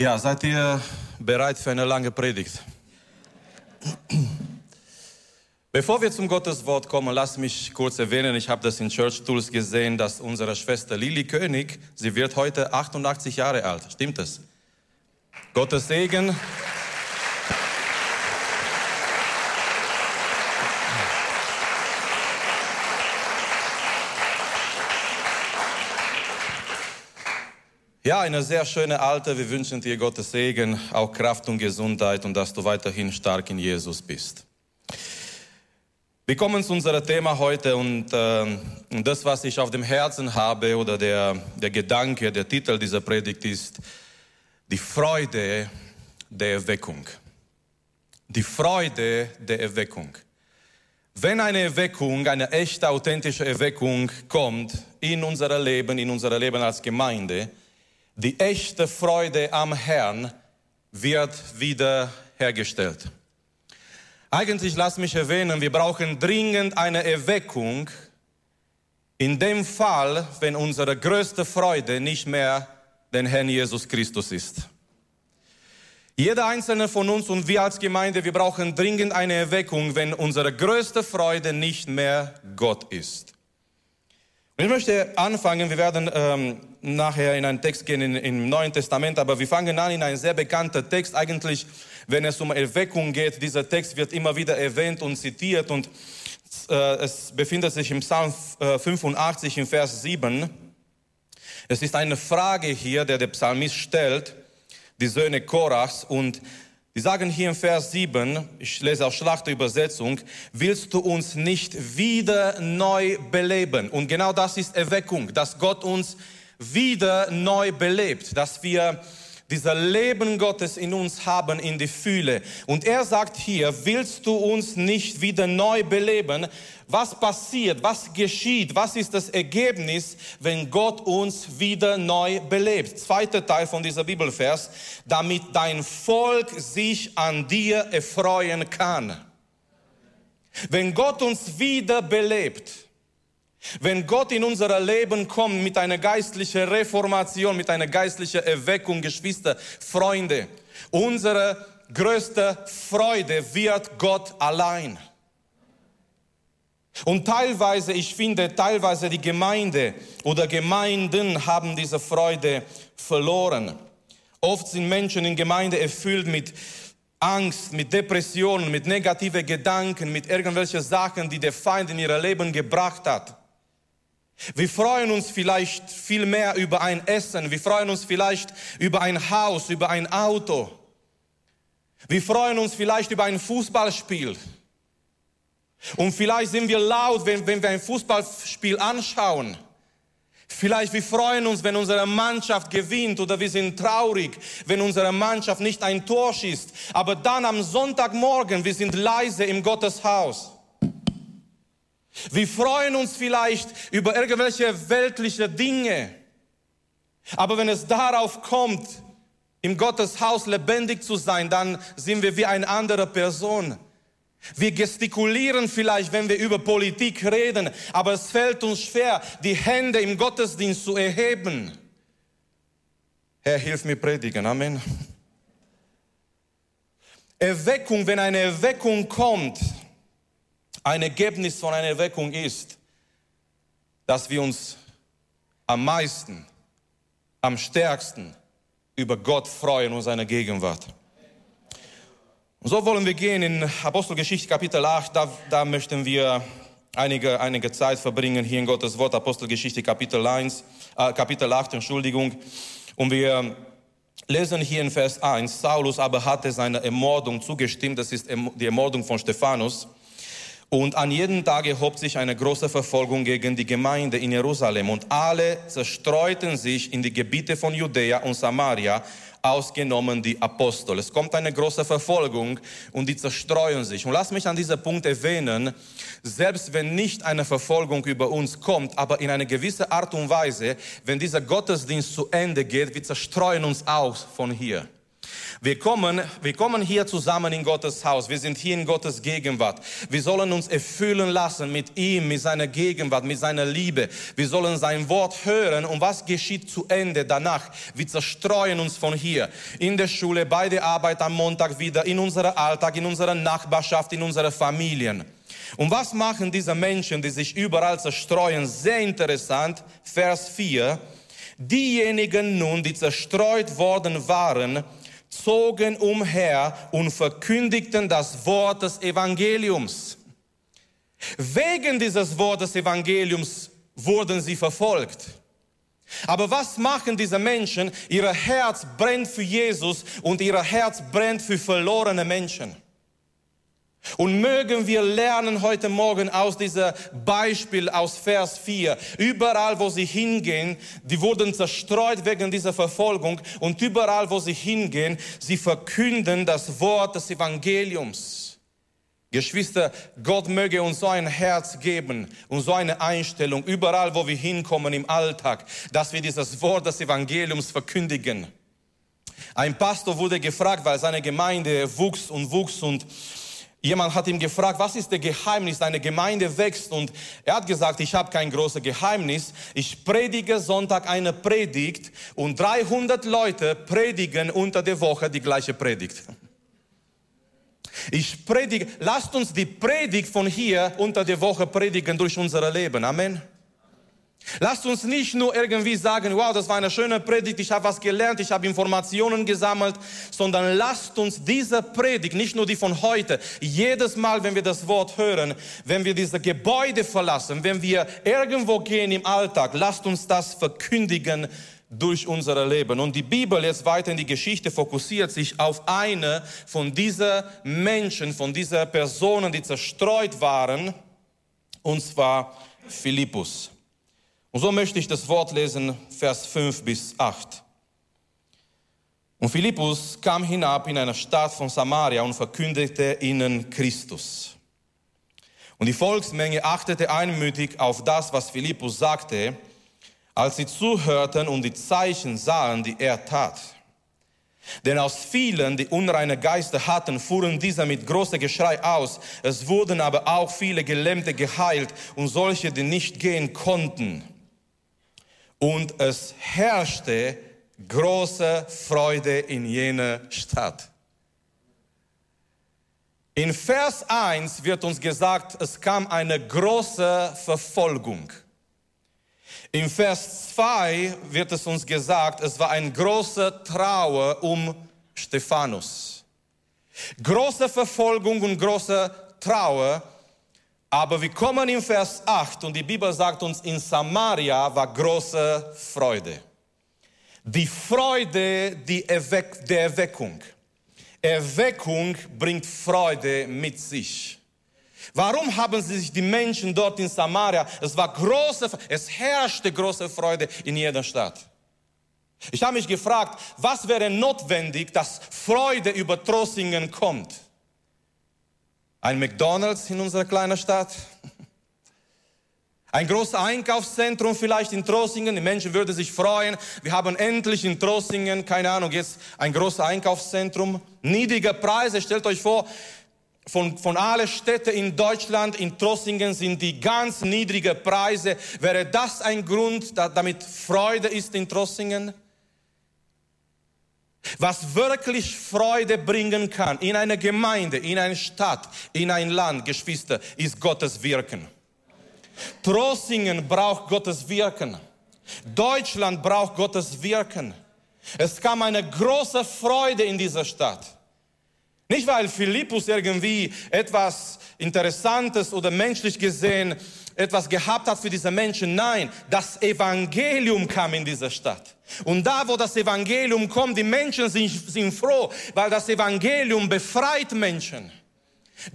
Ja, seid ihr bereit für eine lange Predigt? Bevor wir zum Gotteswort kommen, lasst mich kurz erwähnen, ich habe das in Church Tools gesehen, dass unsere Schwester Lili König, sie wird heute 88 Jahre alt. Stimmt es? Gottes Segen. Ja, eine sehr schöne Alte. Wir wünschen dir Gottes Segen, auch Kraft und Gesundheit und dass du weiterhin stark in Jesus bist. Wir kommen zu unserem Thema heute und äh, das, was ich auf dem Herzen habe oder der, der Gedanke, der Titel dieser Predigt ist die Freude der Erweckung. Die Freude der Erweckung. Wenn eine Erweckung, eine echte, authentische Erweckung kommt in unser Leben, in unser Leben als Gemeinde, die echte Freude am Herrn wird wiederhergestellt. Eigentlich lass mich erwähnen, wir brauchen dringend eine Erweckung in dem Fall, wenn unsere größte Freude nicht mehr den Herrn Jesus Christus ist. Jeder einzelne von uns und wir als Gemeinde, wir brauchen dringend eine Erweckung, wenn unsere größte Freude nicht mehr Gott ist. Ich möchte anfangen, wir werden ähm, nachher in einen Text gehen in, im Neuen Testament, aber wir fangen an in einen sehr bekannten Text. Eigentlich, wenn es um Erweckung geht, dieser Text wird immer wieder erwähnt und zitiert und äh, es befindet sich im Psalm äh, 85 im Vers 7. Es ist eine Frage hier, der der Psalmist stellt, die Söhne Korachs und die sagen hier im Vers 7, ich lese aus Schlachterübersetzung, willst du uns nicht wieder neu beleben? Und genau das ist Erweckung, dass Gott uns wieder neu belebt, dass wir dieser Leben Gottes in uns haben in die Fühle. Und er sagt hier, willst du uns nicht wieder neu beleben? Was passiert? Was geschieht? Was ist das Ergebnis, wenn Gott uns wieder neu belebt? Zweiter Teil von dieser Bibelvers, damit dein Volk sich an dir erfreuen kann. Wenn Gott uns wieder belebt, wenn Gott in unser Leben kommt mit einer geistlichen Reformation, mit einer geistlichen Erweckung, Geschwister, Freunde, unsere größte Freude wird Gott allein. Und teilweise, ich finde, teilweise die Gemeinde oder Gemeinden haben diese Freude verloren. Oft sind Menschen in Gemeinde erfüllt mit Angst, mit Depressionen, mit negativen Gedanken, mit irgendwelchen Sachen, die der Feind in ihr Leben gebracht hat. Wir freuen uns vielleicht viel mehr über ein Essen. Wir freuen uns vielleicht über ein Haus, über ein Auto. Wir freuen uns vielleicht über ein Fußballspiel. Und vielleicht sind wir laut, wenn, wenn wir ein Fußballspiel anschauen. Vielleicht wir freuen uns, wenn unsere Mannschaft gewinnt oder wir sind traurig, wenn unsere Mannschaft nicht ein Tor schießt. Aber dann am Sonntagmorgen, wir sind leise im Gotteshaus. Wir freuen uns vielleicht über irgendwelche weltliche Dinge. Aber wenn es darauf kommt, im Gotteshaus lebendig zu sein, dann sind wir wie eine andere Person. Wir gestikulieren vielleicht, wenn wir über Politik reden, aber es fällt uns schwer, die Hände im Gottesdienst zu erheben. Herr, hilf mir predigen. Amen. Erweckung, wenn eine Erweckung kommt, ein Ergebnis von einer Erweckung ist, dass wir uns am meisten, am stärksten über Gott freuen und seine Gegenwart. Und so wollen wir gehen in Apostelgeschichte Kapitel 8, da, da möchten wir einige, einige Zeit verbringen hier in Gottes Wort, Apostelgeschichte Kapitel 1, äh, Kapitel 8, Entschuldigung. Und wir lesen hier in Vers 1, Saulus aber hatte seine Ermordung zugestimmt, das ist die Ermordung von Stephanus. Und an jedem Tag erhob sich eine große Verfolgung gegen die Gemeinde in Jerusalem und alle zerstreuten sich in die Gebiete von Judäa und Samaria, ausgenommen die Apostel. Es kommt eine große Verfolgung und die zerstreuen sich. Und lass mich an diesem Punkt erwähnen, selbst wenn nicht eine Verfolgung über uns kommt, aber in einer gewissen Art und Weise, wenn dieser Gottesdienst zu Ende geht, wir zerstreuen uns auch von hier. Wir kommen, wir kommen hier zusammen in Gottes Haus. Wir sind hier in Gottes Gegenwart. Wir sollen uns erfüllen lassen mit ihm, mit seiner Gegenwart, mit seiner Liebe. Wir sollen sein Wort hören. Und was geschieht zu Ende danach? Wir zerstreuen uns von hier. In der Schule, bei der Arbeit am Montag wieder, in unserem Alltag, in unserer Nachbarschaft, in unseren Familien. Und was machen diese Menschen, die sich überall zerstreuen? Sehr interessant. Vers 4. Diejenigen nun, die zerstreut worden waren, zogen umher und verkündigten das Wort des Evangeliums. Wegen dieses Wortes Evangeliums wurden sie verfolgt. Aber was machen diese Menschen? Ihr Herz brennt für Jesus und ihr Herz brennt für verlorene Menschen. Und mögen wir lernen heute Morgen aus diesem Beispiel aus Vers 4. Überall, wo sie hingehen, die wurden zerstreut wegen dieser Verfolgung. Und überall, wo sie hingehen, sie verkünden das Wort des Evangeliums. Geschwister, Gott möge uns so ein Herz geben und so eine Einstellung, überall, wo wir hinkommen im Alltag, dass wir dieses Wort des Evangeliums verkündigen. Ein Pastor wurde gefragt, weil seine Gemeinde wuchs und wuchs und Jemand hat ihn gefragt, was ist der Geheimnis, deine Gemeinde wächst und er hat gesagt, ich habe kein großes Geheimnis. Ich predige Sonntag eine Predigt und 300 Leute predigen unter der Woche die gleiche Predigt. Ich predige, lasst uns die Predigt von hier unter der Woche predigen durch unser Leben. Amen. Lasst uns nicht nur irgendwie sagen, wow, das war eine schöne Predigt, ich habe was gelernt, ich habe Informationen gesammelt, sondern lasst uns diese Predigt, nicht nur die von heute, jedes Mal, wenn wir das Wort hören, wenn wir diese Gebäude verlassen, wenn wir irgendwo gehen im Alltag, lasst uns das verkündigen durch unser Leben. Und die Bibel jetzt weiter in die Geschichte fokussiert sich auf eine von diesen Menschen, von diesen Personen, die zerstreut waren, und zwar Philippus. Und so möchte ich das Wort lesen, Vers 5 bis 8. Und Philippus kam hinab in eine Stadt von Samaria und verkündete ihnen Christus. Und die Volksmenge achtete einmütig auf das, was Philippus sagte, als sie zuhörten und die Zeichen sahen, die er tat. Denn aus vielen, die unreine Geister hatten, fuhren diese mit großem Geschrei aus. Es wurden aber auch viele Gelähmte geheilt und solche, die nicht gehen konnten und es herrschte große Freude in jener Stadt. In Vers 1 wird uns gesagt, es kam eine große Verfolgung. In Vers 2 wird es uns gesagt, es war ein großer Trauer um Stephanus. Große Verfolgung und große Trauer aber wir kommen in Vers 8 und die Bibel sagt uns, in Samaria war große Freude. Die Freude die Erweck der Erweckung. Erweckung bringt Freude mit sich. Warum haben sich die Menschen dort in Samaria, es war große, es herrschte große Freude in jeder Stadt. Ich habe mich gefragt, was wäre notwendig, dass Freude über Trossingen kommt? Ein McDonald's in unserer kleinen Stadt. Ein großes Einkaufszentrum vielleicht in Trossingen. Die Menschen würden sich freuen. Wir haben endlich in Trossingen, keine Ahnung, jetzt ein großes Einkaufszentrum. Niedrige Preise. Stellt euch vor, von, von allen Städten in Deutschland, in Trossingen sind die ganz niedrige Preise. Wäre das ein Grund, damit Freude ist in Trossingen? Was wirklich Freude bringen kann in einer Gemeinde, in einer Stadt, in ein Land, Geschwister, ist Gottes Wirken. Trossingen braucht Gottes Wirken. Deutschland braucht Gottes Wirken. Es kam eine große Freude in dieser Stadt. Nicht weil Philippus irgendwie etwas Interessantes oder menschlich gesehen etwas gehabt hat für diese Menschen. Nein, das Evangelium kam in diese Stadt. Und da, wo das Evangelium kommt, die Menschen sind, sind froh, weil das Evangelium befreit Menschen.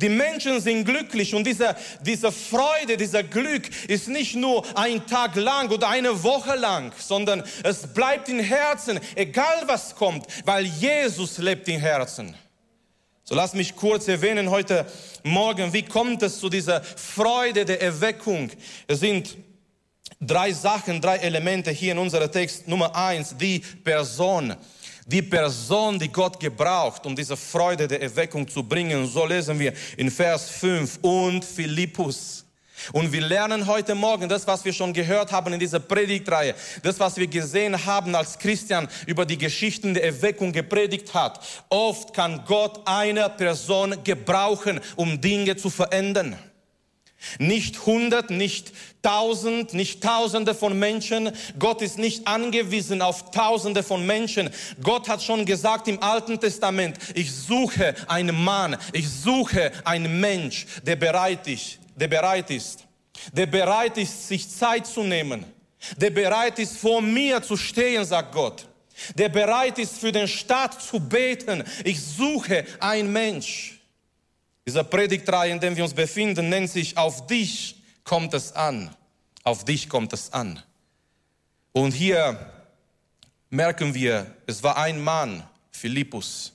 Die Menschen sind glücklich und diese, diese Freude, dieser Glück ist nicht nur ein Tag lang oder eine Woche lang, sondern es bleibt im Herzen, egal was kommt, weil Jesus lebt im Herzen. So lass mich kurz erwähnen heute Morgen, wie kommt es zu dieser Freude der Erweckung? Es sind drei Sachen, drei Elemente hier in unserem Text. Nummer eins, die Person. Die Person, die Gott gebraucht, um diese Freude der Erweckung zu bringen, so lesen wir in Vers 5 und Philippus. Und wir lernen heute Morgen das, was wir schon gehört haben in dieser Predigtreihe, das, was wir gesehen haben, als Christian über die Geschichten der Erweckung gepredigt hat. Oft kann Gott eine Person gebrauchen, um Dinge zu verändern. Nicht hundert, nicht tausend, nicht tausende von Menschen. Gott ist nicht angewiesen auf tausende von Menschen. Gott hat schon gesagt im Alten Testament, ich suche einen Mann, ich suche einen Mensch, der bereit ist, der bereit ist, der bereit ist, sich Zeit zu nehmen, der bereit ist, vor mir zu stehen, sagt Gott, der bereit ist, für den Staat zu beten. Ich suche einen Mensch. Dieser Predigtreihe, in dem wir uns befinden, nennt sich Auf dich kommt es an. Auf dich kommt es an. Und hier merken wir, es war ein Mann, Philippus.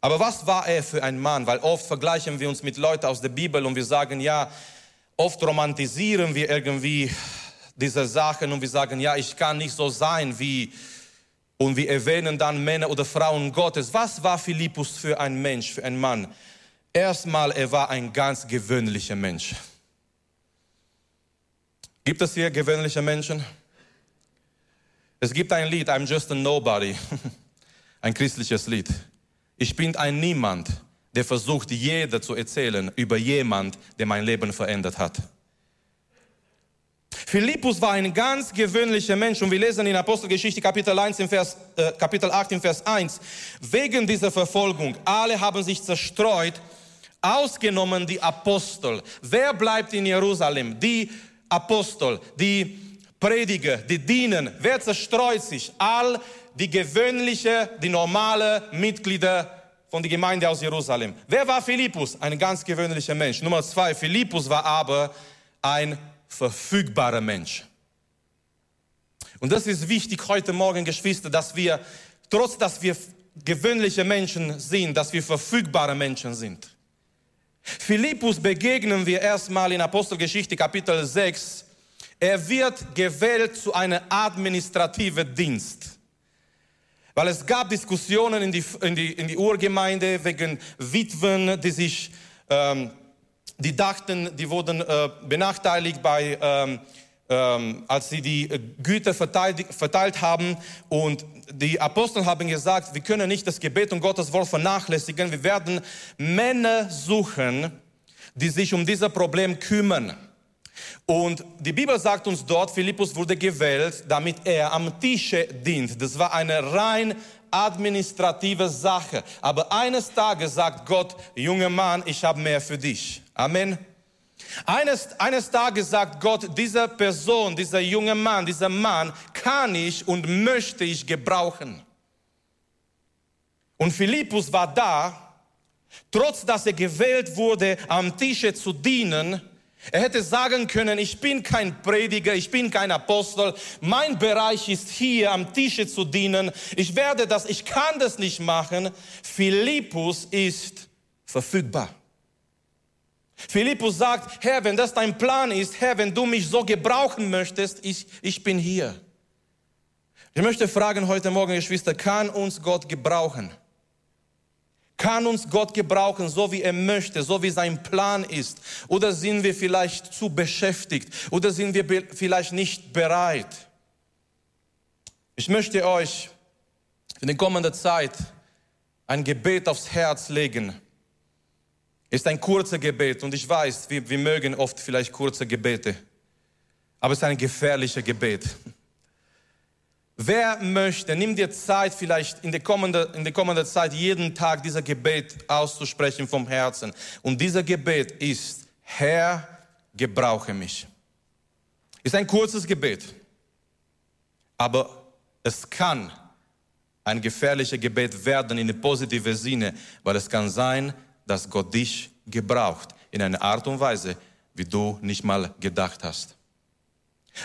Aber was war er für ein Mann? Weil oft vergleichen wir uns mit Leuten aus der Bibel und wir sagen, ja, oft romantisieren wir irgendwie diese Sachen und wir sagen, ja, ich kann nicht so sein wie, und wir erwähnen dann Männer oder Frauen Gottes. Was war Philippus für ein Mensch, für ein Mann? Erstmal, er war ein ganz gewöhnlicher Mensch. Gibt es hier gewöhnliche Menschen? Es gibt ein Lied, I'm just a nobody, ein christliches Lied. Ich bin ein Niemand, der versucht, jeder zu erzählen über jemand, der mein Leben verändert hat. Philippus war ein ganz gewöhnlicher Mensch und wir lesen in Apostelgeschichte Kapitel 1 im Vers, äh, Kapitel 8 im Vers 1, wegen dieser Verfolgung, alle haben sich zerstreut, ausgenommen die Apostel. Wer bleibt in Jerusalem? Die Apostel, die Prediger, die dienen. Wer zerstreut sich? All die gewöhnliche, die normale Mitglieder von der Gemeinde aus Jerusalem. Wer war Philippus? Ein ganz gewöhnlicher Mensch. Nummer zwei, Philippus war aber ein verfügbarer Mensch. Und das ist wichtig heute Morgen, Geschwister, dass wir, trotz dass wir gewöhnliche Menschen sind, dass wir verfügbare Menschen sind. Philippus begegnen wir erstmal in Apostelgeschichte Kapitel 6. Er wird gewählt zu einem administrativen Dienst. Weil es gab Diskussionen in die, in die, in die Urgemeinde wegen Witwen, die sich, ähm, die dachten, die wurden äh, benachteiligt bei, ähm, ähm, als sie die Güter verteilt, verteilt haben. Und die Apostel haben gesagt, wir können nicht das Gebet und Gottes Wort vernachlässigen. Wir werden Männer suchen, die sich um dieses Problem kümmern. Und die Bibel sagt uns dort, Philippus wurde gewählt, damit er am Tische dient. Das war eine rein administrative Sache. Aber eines Tages sagt Gott, junger Mann, ich habe mehr für dich. Amen. Eines, eines Tages sagt Gott, dieser Person, dieser junge Mann, dieser Mann kann ich und möchte ich gebrauchen. Und Philippus war da, trotz dass er gewählt wurde, am Tische zu dienen, er hätte sagen können, ich bin kein Prediger, ich bin kein Apostel, mein Bereich ist hier am Tische zu dienen, ich werde das, ich kann das nicht machen. Philippus ist verfügbar. Philippus sagt, Herr, wenn das dein Plan ist, Herr, wenn du mich so gebrauchen möchtest, ich, ich bin hier. Ich möchte fragen heute Morgen, Geschwister, kann uns Gott gebrauchen? Kann uns Gott gebrauchen, so wie er möchte, so wie sein Plan ist? Oder sind wir vielleicht zu beschäftigt? Oder sind wir vielleicht nicht bereit? Ich möchte euch in der kommenden Zeit ein Gebet aufs Herz legen. Ist ein kurzer Gebet und ich weiß, wir, wir mögen oft vielleicht kurze Gebete, aber es ist ein gefährlicher Gebet. Wer möchte, nimm dir Zeit, vielleicht in der, der kommenden Zeit jeden Tag dieser Gebet auszusprechen vom Herzen. Und dieser Gebet ist, Herr, gebrauche mich. Ist ein kurzes Gebet, aber es kann ein gefährlicher Gebet werden in einem positiven Sinne, weil es kann sein, dass Gott dich gebraucht in einer Art und Weise, wie du nicht mal gedacht hast.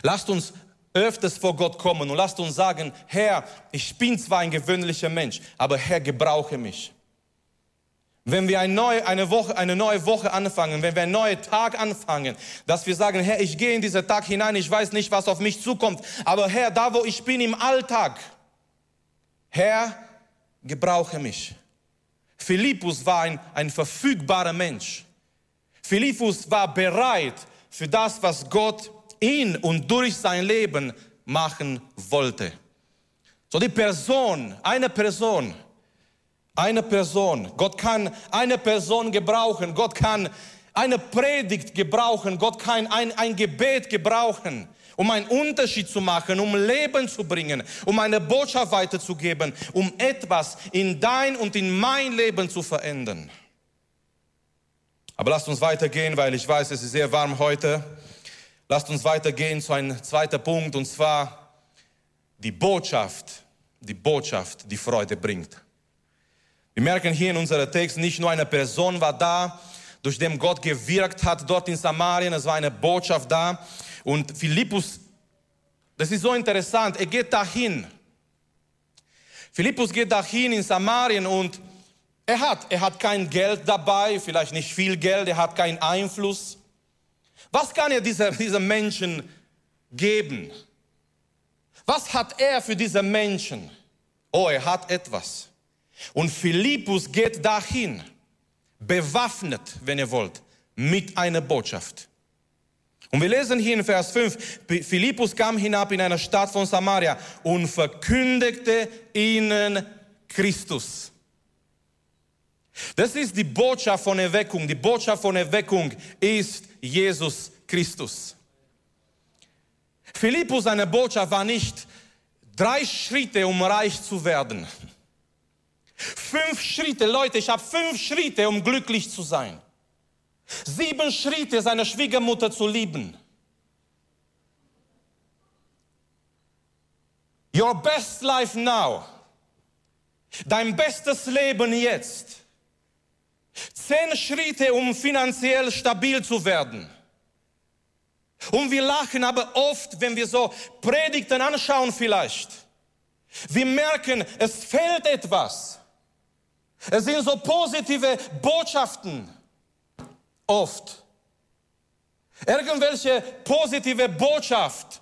Lasst uns öfters vor Gott kommen und lasst uns sagen, Herr, ich bin zwar ein gewöhnlicher Mensch, aber Herr, gebrauche mich. Wenn wir eine neue, Woche, eine neue Woche anfangen, wenn wir einen neuen Tag anfangen, dass wir sagen, Herr, ich gehe in diesen Tag hinein, ich weiß nicht, was auf mich zukommt, aber Herr, da wo ich bin im Alltag, Herr, gebrauche mich. Philippus war ein, ein verfügbarer Mensch. Philippus war bereit für das, was Gott in und durch sein Leben machen wollte. So die Person, eine Person, eine Person. Gott kann eine Person gebrauchen. Gott kann eine Predigt gebrauchen. Gott kann ein, ein Gebet gebrauchen, um einen Unterschied zu machen, um Leben zu bringen, um eine Botschaft weiterzugeben, um etwas in dein und in mein Leben zu verändern. Aber lasst uns weitergehen, weil ich weiß, es ist sehr warm heute. Lasst uns weitergehen zu einem zweiten Punkt, und zwar die Botschaft, die Botschaft, die Freude bringt. Wir merken hier in unserem Text, nicht nur eine Person war da, durch den Gott gewirkt hat dort in Samarien, es war eine Botschaft da. Und Philippus, das ist so interessant, er geht dahin. Philippus geht dahin in Samarien und er hat, er hat kein Geld dabei, vielleicht nicht viel Geld, er hat keinen Einfluss. Was kann er dieser, diesen Menschen geben? Was hat er für diese Menschen? Oh, er hat etwas. Und Philippus geht dahin, bewaffnet, wenn ihr wollt, mit einer Botschaft. Und wir lesen hier in Vers 5, Philippus kam hinab in eine Stadt von Samaria und verkündigte ihnen Christus. Das ist die Botschaft von Erweckung. Die Botschaft von Erweckung ist Jesus Christus. Philippus, seine Botschaft war nicht drei Schritte, um reich zu werden. Fünf Schritte, Leute, ich habe fünf Schritte, um glücklich zu sein. Sieben Schritte, seine Schwiegermutter zu lieben. Your best life now. Dein bestes Leben jetzt. Zehn Schritte, um finanziell stabil zu werden. Und wir lachen aber oft, wenn wir so Predigten anschauen vielleicht. Wir merken, es fehlt etwas. Es sind so positive Botschaften oft. Irgendwelche positive Botschaft,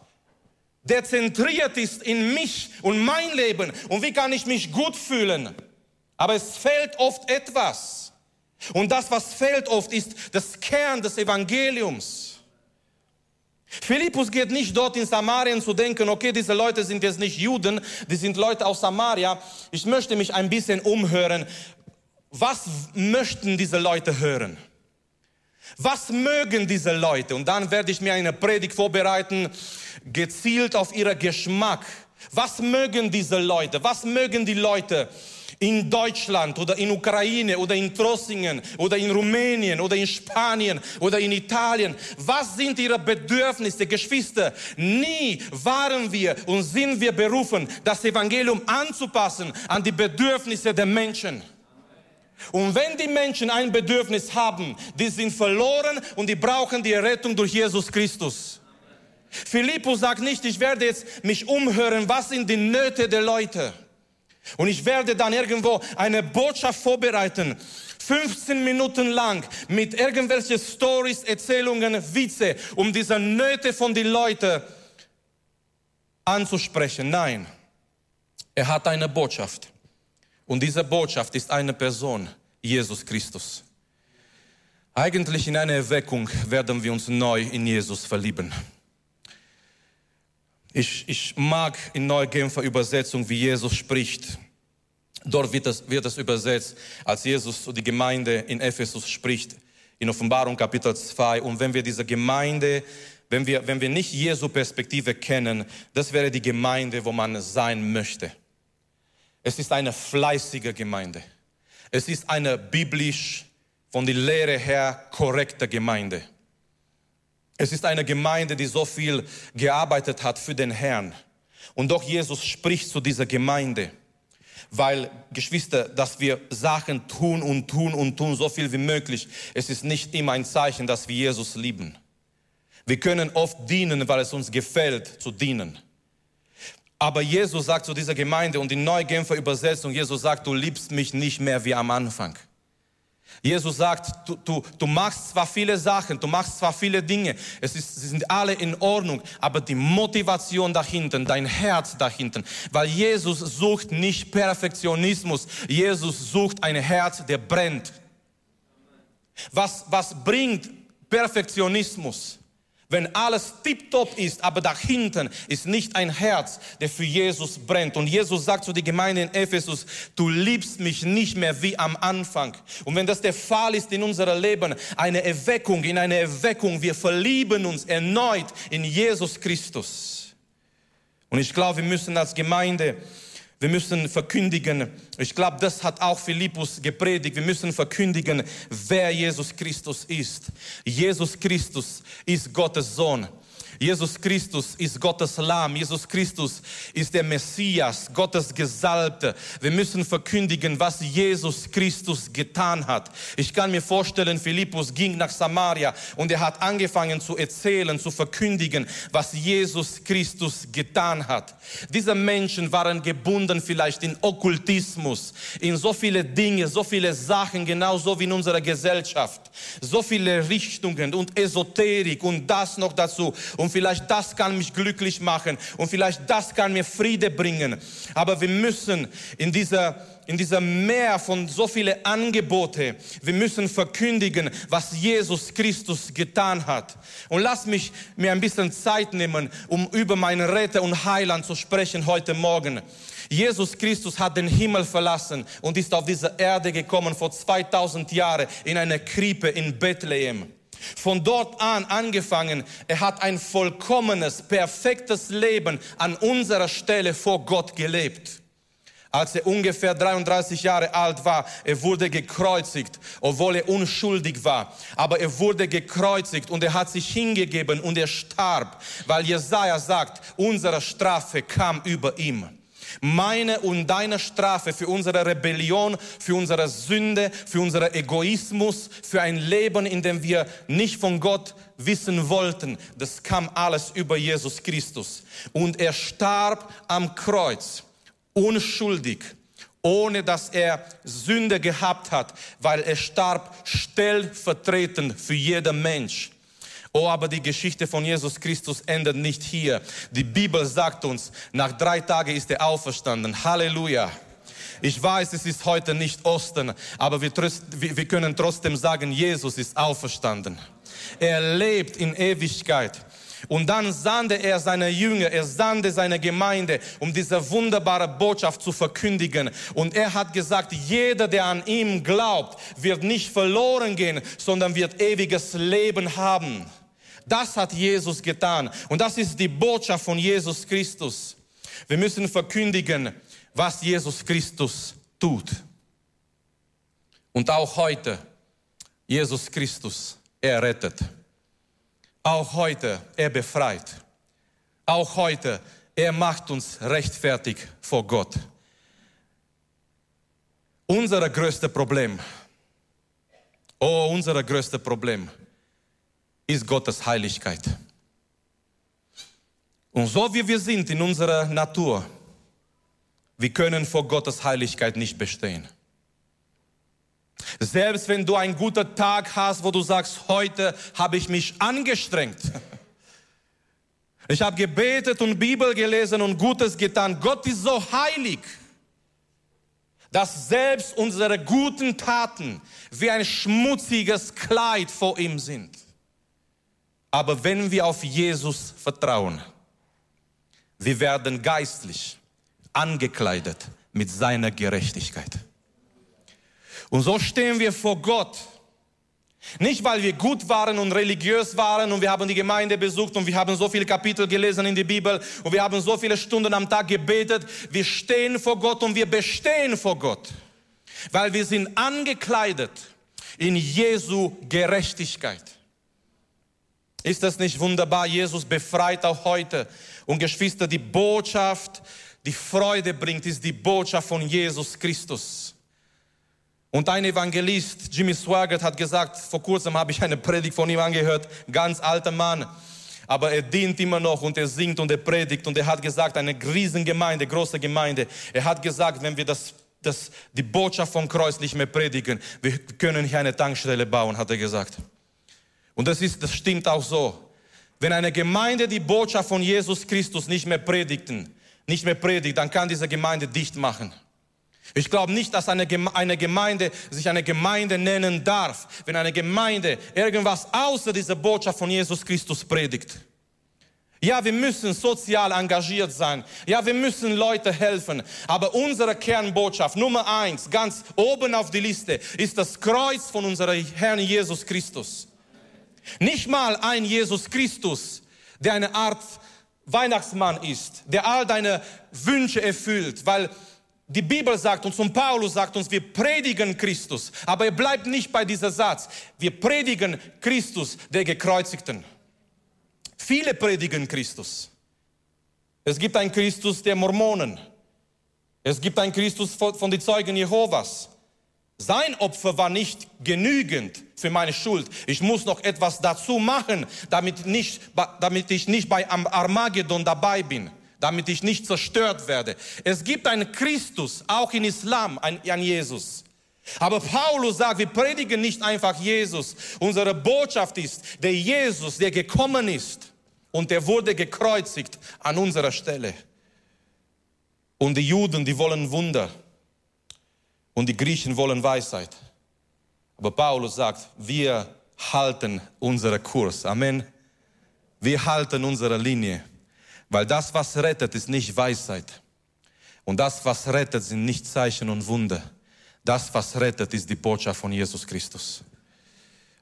der zentriert ist in mich und mein Leben und wie kann ich mich gut fühlen. Aber es fehlt oft etwas. Und das, was fehlt oft, ist das Kern des Evangeliums. Philippus geht nicht dort in Samarien zu denken, okay, diese Leute sind jetzt nicht Juden, die sind Leute aus Samaria. Ich möchte mich ein bisschen umhören. Was möchten diese Leute hören? Was mögen diese Leute? Und dann werde ich mir eine Predigt vorbereiten, gezielt auf ihren Geschmack. Was mögen diese Leute? Was mögen die Leute? In Deutschland oder in Ukraine oder in Trossingen oder in Rumänien oder in Spanien oder in Italien. Was sind ihre Bedürfnisse, Geschwister? Nie waren wir und sind wir berufen, das Evangelium anzupassen an die Bedürfnisse der Menschen. Und wenn die Menschen ein Bedürfnis haben, die sind verloren und die brauchen die Rettung durch Jesus Christus. Philippus sagt nicht, ich werde jetzt mich umhören, was sind die Nöte der Leute. Und ich werde dann irgendwo eine Botschaft vorbereiten, 15 Minuten lang mit irgendwelchen Stories, Erzählungen, Witze, um diese Nöte von den Leuten anzusprechen. Nein, er hat eine Botschaft. Und diese Botschaft ist eine Person, Jesus Christus. Eigentlich in einer Erweckung werden wir uns neu in Jesus verlieben. Ich, ich mag in Neugenfer Übersetzung, wie Jesus spricht. Dort wird es, wird es übersetzt, als Jesus zu die Gemeinde in Ephesus spricht, in Offenbarung Kapitel 2. Und wenn wir diese Gemeinde, wenn wir, wenn wir nicht Jesu Perspektive kennen, das wäre die Gemeinde, wo man sein möchte. Es ist eine fleißige Gemeinde. Es ist eine biblisch von der Lehre her korrekte Gemeinde. Es ist eine Gemeinde, die so viel gearbeitet hat für den Herrn. Und doch Jesus spricht zu dieser Gemeinde, weil Geschwister, dass wir Sachen tun und tun und tun, so viel wie möglich, es ist nicht immer ein Zeichen, dass wir Jesus lieben. Wir können oft dienen, weil es uns gefällt zu dienen. Aber Jesus sagt zu dieser Gemeinde und die Neugenfer Übersetzung, Jesus sagt, du liebst mich nicht mehr wie am Anfang. Jesus sagt, du, du, du machst zwar viele Sachen, du machst zwar viele Dinge, es ist, sie sind alle in Ordnung, aber die Motivation dahinter, dein Herz dahinter, weil Jesus sucht nicht Perfektionismus, Jesus sucht ein Herz, der brennt. Was, was bringt Perfektionismus? Wenn alles tiptop ist, aber dahinten ist nicht ein Herz, der für Jesus brennt. Und Jesus sagt zu der Gemeinde in Ephesus, du liebst mich nicht mehr wie am Anfang. Und wenn das der Fall ist in unserem Leben, eine Erweckung, in eine Erweckung, wir verlieben uns erneut in Jesus Christus. Und ich glaube, wir müssen als Gemeinde wir müssen verkündigen, ich glaube, das hat auch Philippus gepredigt, wir müssen verkündigen, wer Jesus Christus ist. Jesus Christus ist Gottes Sohn. Jesus Christus ist Gottes Lamm. Jesus Christus ist der Messias, Gottes Gesalbte. Wir müssen verkündigen, was Jesus Christus getan hat. Ich kann mir vorstellen, Philippus ging nach Samaria und er hat angefangen zu erzählen, zu verkündigen, was Jesus Christus getan hat. Diese Menschen waren gebunden vielleicht in Okkultismus, in so viele Dinge, so viele Sachen, genauso wie in unserer Gesellschaft. So viele Richtungen und Esoterik und das noch dazu. Und vielleicht das kann mich glücklich machen und vielleicht das kann mir Friede bringen. Aber wir müssen in dieser in dieser Meer von so viele Angebote, wir müssen verkündigen, was Jesus Christus getan hat. Und lass mich mir ein bisschen Zeit nehmen, um über meinen Retter und Heiland zu sprechen heute Morgen. Jesus Christus hat den Himmel verlassen und ist auf diese Erde gekommen vor 2000 Jahren in einer Krippe in Bethlehem. Von dort an angefangen, er hat ein vollkommenes, perfektes Leben an unserer Stelle vor Gott gelebt. Als er ungefähr 33 Jahre alt war, er wurde gekreuzigt, obwohl er unschuldig war. Aber er wurde gekreuzigt und er hat sich hingegeben und er starb, weil Jesaja sagt, unsere Strafe kam über ihm meine und deine Strafe für unsere Rebellion, für unsere Sünde, für unseren Egoismus, für ein Leben, in dem wir nicht von Gott wissen wollten, das kam alles über Jesus Christus. Und er starb am Kreuz, unschuldig, ohne dass er Sünde gehabt hat, weil er starb stellvertretend für jeden Mensch. Oh, aber die Geschichte von Jesus Christus endet nicht hier. Die Bibel sagt uns, nach drei Tagen ist er auferstanden. Halleluja. Ich weiß, es ist heute nicht Osten, aber wir, wir können trotzdem sagen, Jesus ist auferstanden. Er lebt in Ewigkeit. Und dann sandte er seine Jünger, er sandte seine Gemeinde, um diese wunderbare Botschaft zu verkündigen. Und er hat gesagt, jeder, der an ihm glaubt, wird nicht verloren gehen, sondern wird ewiges Leben haben. Das hat Jesus getan. Und das ist die Botschaft von Jesus Christus. Wir müssen verkündigen, was Jesus Christus tut. Und auch heute, Jesus Christus, er rettet. Auch heute, er befreit. Auch heute, er macht uns rechtfertig vor Gott. Unser größtes Problem, oh, unser größtes Problem ist Gottes Heiligkeit. Und so wie wir sind in unserer Natur, wir können vor Gottes Heiligkeit nicht bestehen. Selbst wenn du einen guten Tag hast, wo du sagst, heute habe ich mich angestrengt. Ich habe gebetet und Bibel gelesen und Gutes getan. Gott ist so heilig, dass selbst unsere guten Taten wie ein schmutziges Kleid vor ihm sind. Aber wenn wir auf Jesus vertrauen, wir werden geistlich angekleidet mit seiner Gerechtigkeit. Und so stehen wir vor Gott. Nicht, weil wir gut waren und religiös waren und wir haben die Gemeinde besucht und wir haben so viele Kapitel gelesen in der Bibel und wir haben so viele Stunden am Tag gebetet. Wir stehen vor Gott und wir bestehen vor Gott, weil wir sind angekleidet in Jesu Gerechtigkeit. Ist das nicht wunderbar? Jesus befreit auch heute. Und Geschwister, die Botschaft, die Freude bringt, ist die Botschaft von Jesus Christus. Und ein Evangelist, Jimmy Swaggart, hat gesagt, vor kurzem habe ich eine Predigt von ihm angehört, ganz alter Mann, aber er dient immer noch und er singt und er predigt und er hat gesagt, eine Riesengemeinde, große Gemeinde, er hat gesagt, wenn wir das das, die Botschaft vom Kreuz nicht mehr predigen. Wir können hier eine Tankstelle bauen, hat er gesagt. Und das, ist, das stimmt auch so. Wenn eine Gemeinde die Botschaft von Jesus Christus nicht mehr predigten, nicht mehr predigt, dann kann diese Gemeinde dicht machen. Ich glaube nicht, dass eine, eine Gemeinde sich eine Gemeinde nennen darf, wenn eine Gemeinde irgendwas außer dieser Botschaft von Jesus Christus predigt. Ja, wir müssen sozial engagiert sein. Ja, wir müssen Leute helfen. Aber unsere Kernbotschaft Nummer eins, ganz oben auf die Liste, ist das Kreuz von unserem Herrn Jesus Christus. Nicht mal ein Jesus Christus, der eine Art Weihnachtsmann ist, der all deine Wünsche erfüllt, weil die Bibel sagt uns und Paulus sagt uns, wir predigen Christus, aber er bleibt nicht bei dieser Satz. Wir predigen Christus, der Gekreuzigten. Viele predigen Christus. Es gibt einen Christus der Mormonen. Es gibt einen Christus von den Zeugen Jehovas. Sein Opfer war nicht genügend für meine Schuld. Ich muss noch etwas dazu machen, damit, nicht, damit ich nicht bei Armageddon dabei bin, damit ich nicht zerstört werde. Es gibt einen Christus, auch in Islam, ein, ein Jesus. Aber Paulus sagt, wir predigen nicht einfach Jesus. Unsere Botschaft ist, der Jesus, der gekommen ist und der wurde gekreuzigt an unserer Stelle. Und die Juden, die wollen Wunder. Und die Griechen wollen Weisheit. Aber Paulus sagt, wir halten unseren Kurs. Amen. Wir halten unsere Linie. Weil das, was rettet, ist nicht Weisheit. Und das, was rettet, sind nicht Zeichen und Wunder. Das, was rettet, ist die Botschaft von Jesus Christus.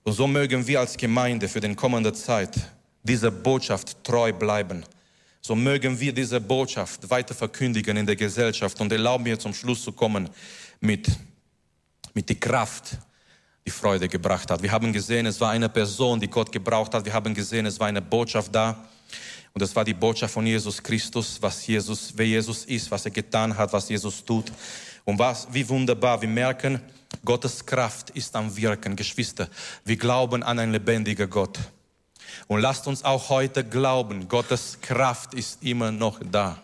Und so mögen wir als Gemeinde für den kommende Zeit dieser Botschaft treu bleiben. So mögen wir diese Botschaft weiter verkündigen in der Gesellschaft. Und erlauben mir zum Schluss zu kommen mit, mit der Kraft, die Freude gebracht hat. Wir haben gesehen, es war eine Person, die Gott gebraucht hat. Wir haben gesehen, es war eine Botschaft da. Und das war die Botschaft von Jesus Christus, was Jesus, wer Jesus ist, was er getan hat, was Jesus tut. Und was, wie wunderbar, wir merken, Gottes Kraft ist am Wirken. Geschwister, wir glauben an einen lebendigen Gott. Und lasst uns auch heute glauben, Gottes Kraft ist immer noch da.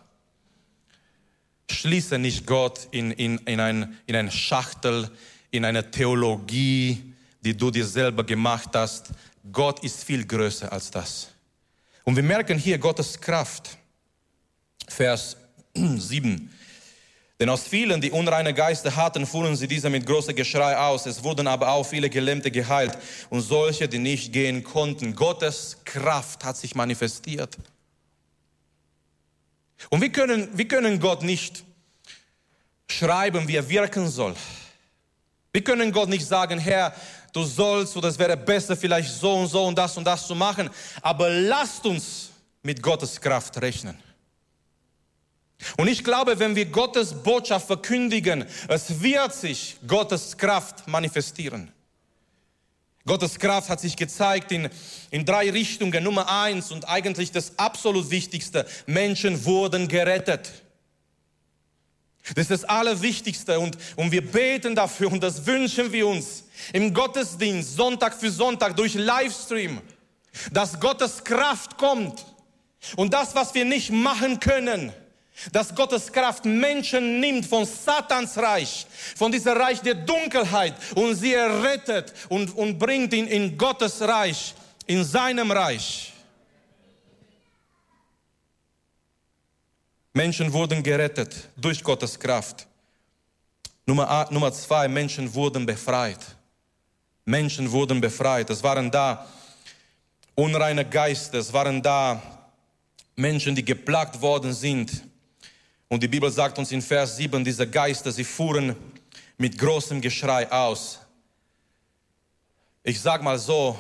Schließe nicht Gott in, in, in, ein, in eine Schachtel, in eine Theologie, die du dir selber gemacht hast. Gott ist viel größer als das. Und wir merken hier Gottes Kraft. Vers 7. Denn aus vielen, die unreine Geister hatten, fuhren sie diese mit großem Geschrei aus. Es wurden aber auch viele Gelähmte geheilt und solche, die nicht gehen konnten. Gottes Kraft hat sich manifestiert. Und wir können, wir können Gott nicht schreiben, wie er wirken soll. Wir können Gott nicht sagen, Herr, du sollst oder es wäre besser vielleicht so und so und das und das zu machen. Aber lasst uns mit Gottes Kraft rechnen. Und ich glaube, wenn wir Gottes Botschaft verkündigen, es wird sich Gottes Kraft manifestieren. Gottes Kraft hat sich gezeigt in, in drei Richtungen. Nummer eins und eigentlich das absolut Wichtigste, Menschen wurden gerettet. Das ist das Allerwichtigste und, und wir beten dafür und das wünschen wir uns im Gottesdienst, Sonntag für Sonntag, durch Livestream, dass Gottes Kraft kommt und das, was wir nicht machen können, dass Gottes Kraft Menschen nimmt von Satans Reich, von dieser Reich der Dunkelheit und sie errettet und, und bringt ihn in Gottes Reich, in seinem Reich. Menschen wurden gerettet durch Gottes Kraft. Nummer, Nummer zwei, Menschen wurden befreit. Menschen wurden befreit. Es waren da unreine Geister, es waren da Menschen, die geplagt worden sind und die Bibel sagt uns in Vers 7, diese Geister, sie fuhren mit großem Geschrei aus. Ich sag mal so,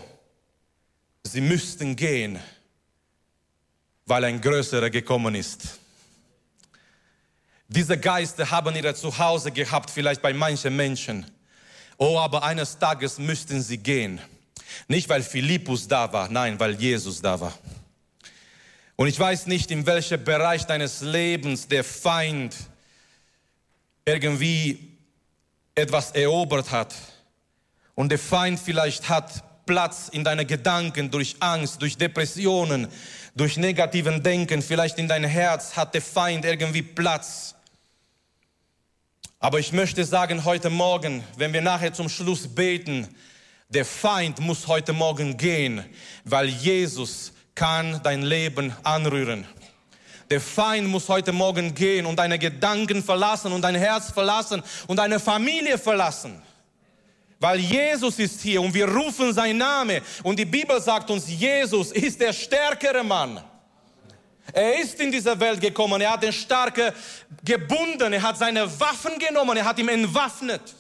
sie müssten gehen, weil ein größerer gekommen ist. Diese Geister haben ihre Zuhause gehabt, vielleicht bei manchen Menschen. Oh, aber eines Tages müssten sie gehen. Nicht weil Philippus da war, nein, weil Jesus da war. Und ich weiß nicht, in welchem Bereich deines Lebens der Feind irgendwie etwas erobert hat. Und der Feind vielleicht hat Platz in deine Gedanken durch Angst, durch Depressionen, durch negativen Denken. Vielleicht in dein Herz hat der Feind irgendwie Platz. Aber ich möchte sagen, heute Morgen, wenn wir nachher zum Schluss beten, der Feind muss heute Morgen gehen, weil Jesus kann dein Leben anrühren. Der Feind muss heute Morgen gehen und deine Gedanken verlassen und dein Herz verlassen und deine Familie verlassen. Weil Jesus ist hier und wir rufen sein Name. Und die Bibel sagt uns, Jesus ist der stärkere Mann. Er ist in diese Welt gekommen, er hat den Starke gebunden, er hat seine Waffen genommen, er hat ihn entwaffnet.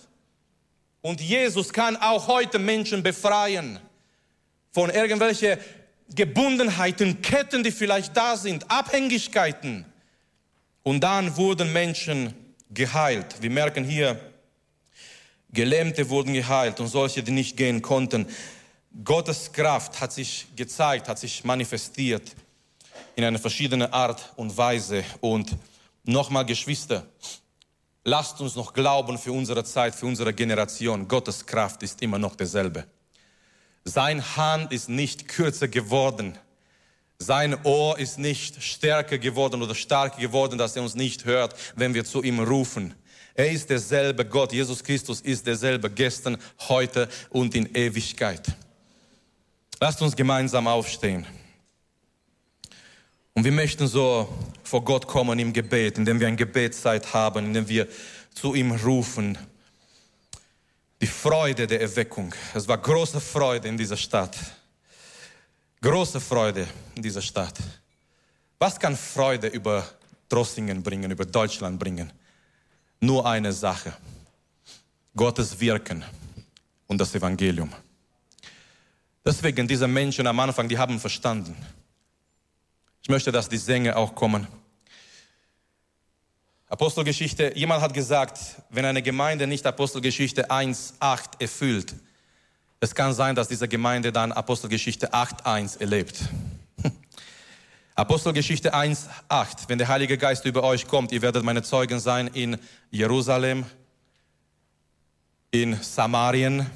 Und Jesus kann auch heute Menschen befreien von irgendwelchen Gebundenheiten, Ketten, die vielleicht da sind, Abhängigkeiten. Und dann wurden Menschen geheilt. Wir merken hier, Gelähmte wurden geheilt und solche, die nicht gehen konnten. Gottes Kraft hat sich gezeigt, hat sich manifestiert in einer verschiedenen Art und Weise. Und nochmal, Geschwister, lasst uns noch glauben für unsere Zeit, für unsere Generation. Gottes Kraft ist immer noch derselbe. Sein Hand ist nicht kürzer geworden. Sein Ohr ist nicht stärker geworden oder stark geworden, dass er uns nicht hört, wenn wir zu ihm rufen. Er ist derselbe Gott. Jesus Christus ist derselbe gestern, heute und in Ewigkeit. Lasst uns gemeinsam aufstehen. Und wir möchten so vor Gott kommen im Gebet, indem wir eine Gebetszeit haben, indem wir zu ihm rufen die Freude der Erweckung. Es war große Freude in dieser Stadt. Große Freude in dieser Stadt. Was kann Freude über Drossingen bringen, über Deutschland bringen? Nur eine Sache. Gottes Wirken und das Evangelium. Deswegen diese Menschen am Anfang, die haben verstanden. Ich möchte, dass die Sänger auch kommen. Apostelgeschichte, jemand hat gesagt, wenn eine Gemeinde nicht Apostelgeschichte 1.8 erfüllt, es kann sein, dass diese Gemeinde dann Apostelgeschichte 8.1 erlebt. Apostelgeschichte 1.8, wenn der Heilige Geist über euch kommt, ihr werdet meine Zeugen sein in Jerusalem, in Samarien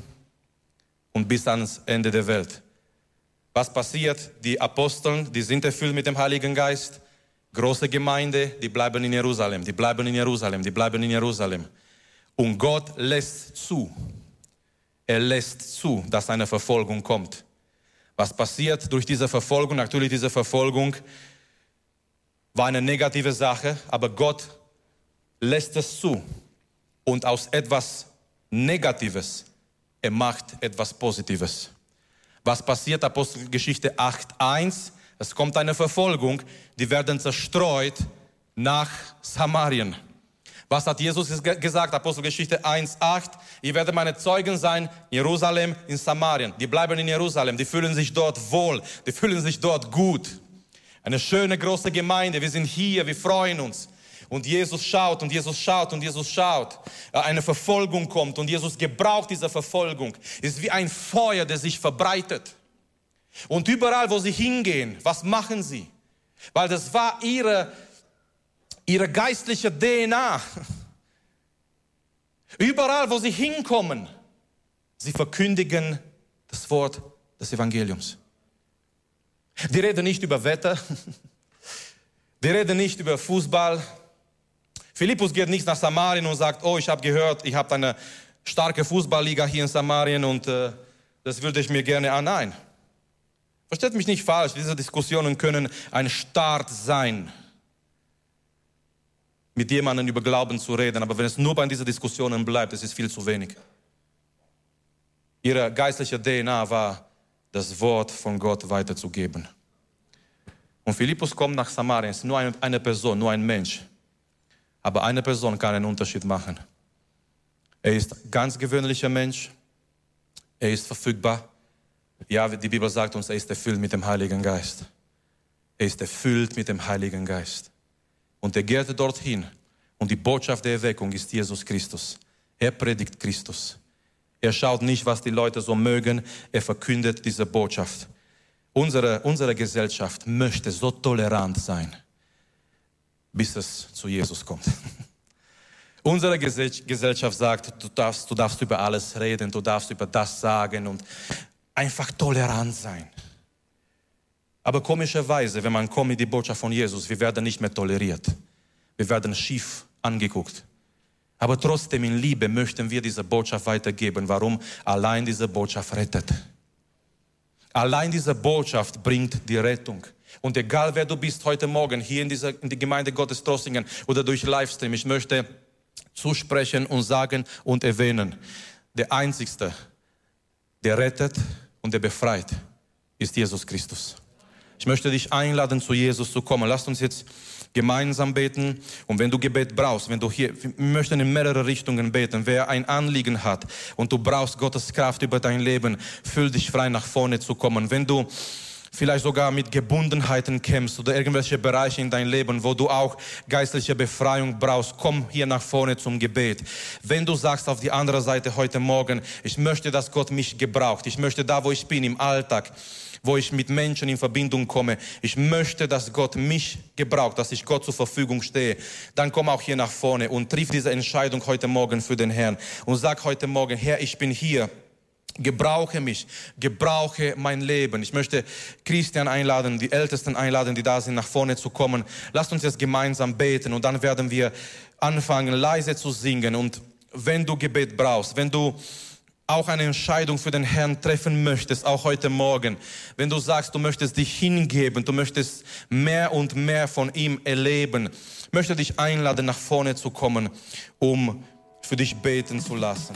und bis ans Ende der Welt. Was passiert? Die Aposteln, die sind erfüllt mit dem Heiligen Geist große Gemeinde, die bleiben in Jerusalem, die bleiben in Jerusalem, die bleiben in Jerusalem. Und Gott lässt zu, er lässt zu, dass eine Verfolgung kommt. Was passiert durch diese Verfolgung? Natürlich, diese Verfolgung war eine negative Sache, aber Gott lässt es zu. Und aus etwas Negatives, er macht etwas Positives. Was passiert? Apostelgeschichte 8.1 es kommt eine Verfolgung, die werden zerstreut nach Samarien. Was hat Jesus gesagt? Apostelgeschichte 1,8. Ihr werdet meine Zeugen sein, Jerusalem, in Samarien. Die bleiben in Jerusalem, die fühlen sich dort wohl, die fühlen sich dort gut. Eine schöne große Gemeinde, wir sind hier, wir freuen uns. Und Jesus schaut und Jesus schaut und Jesus schaut. Eine Verfolgung kommt und Jesus gebraucht diese Verfolgung. Ist wie ein Feuer, das sich verbreitet. Und überall, wo sie hingehen, was machen sie? Weil das war ihre, ihre geistliche DNA. Überall, wo sie hinkommen, sie verkündigen das Wort des Evangeliums. Die reden nicht über Wetter, die reden nicht über Fußball. Philippus geht nicht nach Samarien und sagt, oh, ich habe gehört, ich habe eine starke Fußballliga hier in Samarien und äh, das würde ich mir gerne an. Nein, Versteht mich nicht falsch, diese Diskussionen können ein Start sein, mit jemandem über Glauben zu reden, aber wenn es nur bei diesen Diskussionen bleibt, es ist viel zu wenig. Ihre geistliche DNA war, das Wort von Gott weiterzugeben. Und Philippus kommt nach Samarien, ist nur eine, Person, nur ein Mensch. Aber eine Person kann einen Unterschied machen. Er ist ganz gewöhnlicher Mensch, er ist verfügbar, ja, die Bibel sagt uns, er ist erfüllt mit dem Heiligen Geist. Er ist erfüllt mit dem Heiligen Geist. Und er geht dorthin. Und die Botschaft der Erweckung ist Jesus Christus. Er predigt Christus. Er schaut nicht, was die Leute so mögen. Er verkündet diese Botschaft. Unsere, unsere Gesellschaft möchte so tolerant sein, bis es zu Jesus kommt. Unsere Gesellschaft sagt, du darfst, du darfst über alles reden, du darfst über das sagen und einfach tolerant sein. Aber komischerweise, wenn man kommt mit die Botschaft von Jesus, wir werden nicht mehr toleriert. Wir werden schief angeguckt. Aber trotzdem in Liebe möchten wir diese Botschaft weitergeben. Warum? Allein diese Botschaft rettet. Allein diese Botschaft bringt die Rettung. Und egal wer du bist heute Morgen hier in dieser in die Gemeinde Gottes Trossingen oder durch Livestream, ich möchte zusprechen und sagen und erwähnen, der Einzigste, der rettet und der befreit, ist Jesus Christus. Ich möchte dich einladen, zu Jesus zu kommen. Lasst uns jetzt gemeinsam beten. Und wenn du Gebet brauchst, wenn du hier, wir möchten in mehrere Richtungen beten. Wer ein Anliegen hat und du brauchst Gottes Kraft über dein Leben, fühl dich frei nach vorne zu kommen. Wenn du vielleicht sogar mit Gebundenheiten kämpfst oder irgendwelche Bereiche in dein Leben, wo du auch geistliche Befreiung brauchst, komm hier nach vorne zum Gebet. Wenn du sagst auf die andere Seite heute Morgen, ich möchte, dass Gott mich gebraucht, ich möchte da, wo ich bin, im Alltag, wo ich mit Menschen in Verbindung komme. Ich möchte, dass Gott mich gebraucht, dass ich Gott zur Verfügung stehe. Dann komm auch hier nach vorne und triff diese Entscheidung heute Morgen für den Herrn und sag heute Morgen, Herr, ich bin hier. Gebrauche mich, gebrauche mein Leben. Ich möchte Christian einladen, die Ältesten einladen, die da sind, nach vorne zu kommen. Lasst uns jetzt gemeinsam beten und dann werden wir anfangen, leise zu singen. Und wenn du Gebet brauchst, wenn du auch eine Entscheidung für den Herrn treffen möchtest, auch heute Morgen, wenn du sagst, du möchtest dich hingeben, du möchtest mehr und mehr von ihm erleben, möchte dich einladen, nach vorne zu kommen, um für dich beten zu lassen.